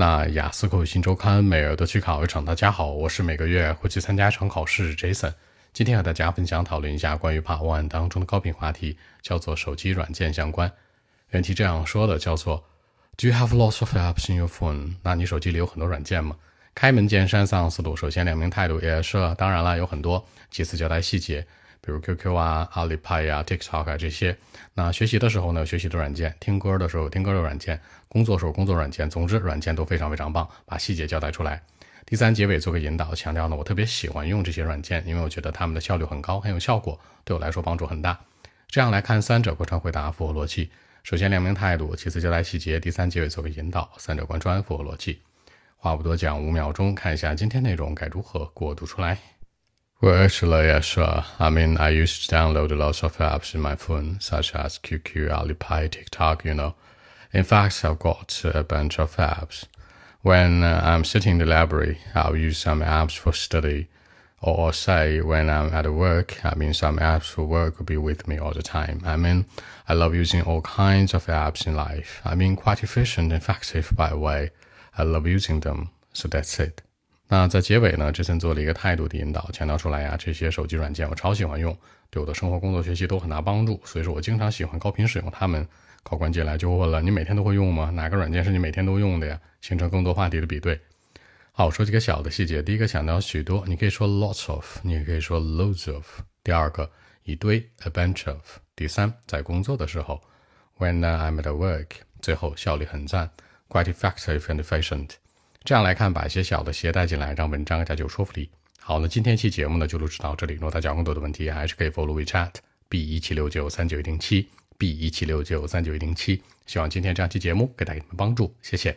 那雅思口语新周刊每日都去考一场。大家好，我是每个月会去参加一场考试 Jason。今天和大家分享讨论一下关于 Part One 当中的高频话题，叫做手机软件相关。原题这样说的，叫做 Do you have lots of apps in your phone？那你手机里有很多软件吗？开门见山三思路，首先两名态度也是，当然了，有很多。其次交代细节。比如 QQ 啊、阿里派呀、TikTok 啊这些。那学习的时候呢，学习的软件；听歌的时候，听歌的软件；工作时候，工作软件。总之，软件都非常非常棒，把细节交代出来。第三，结尾做个引导，强调呢，我特别喜欢用这些软件，因为我觉得他们的效率很高，很有效果，对我来说帮助很大。这样来看，三者贯穿回答，符合逻辑。首先，亮明态度；其次，交代细节；第三，结尾做个引导，三者贯穿，符合逻辑。话不多讲，五秒钟，看一下今天内容该如何过渡出来。Well, actually, yeah, sure. I mean, I used to download lots of apps in my phone, such as QQ, Alipay, TikTok, you know. In fact, I've got a bunch of apps. When uh, I'm sitting in the library, I'll use some apps for study. Or say when I'm at work, I mean, some apps for work will be with me all the time. I mean, I love using all kinds of apps in life. I mean, quite efficient and effective by the way. I love using them. So that's it. 那在结尾呢，之前做了一个态度的引导，强调出来呀，这些手机软件我超喜欢用，对我的生活、工作、学习都很大帮助，所以说我经常喜欢高频使用它们。考官进来就问了，你每天都会用吗？哪个软件是你每天都用的呀？形成更多话题的比对。好，我说几个小的细节。第一个强调许多，你可以说 lots of，你也可以说 loads of。第二个一堆 a bunch of。第三，在工作的时候 when I'm at work。最后效率很赞，quite effective and efficient。这样来看，把一些小的携带进来，让文章更加有说服力。好，那今天期节目呢就录制到这里。如果大家有更多的问题，还是可以 follow WeChat B 一七六九三九一零七 B 一七六九三九一零七。希望今天这样期节目给大家们帮助，谢谢。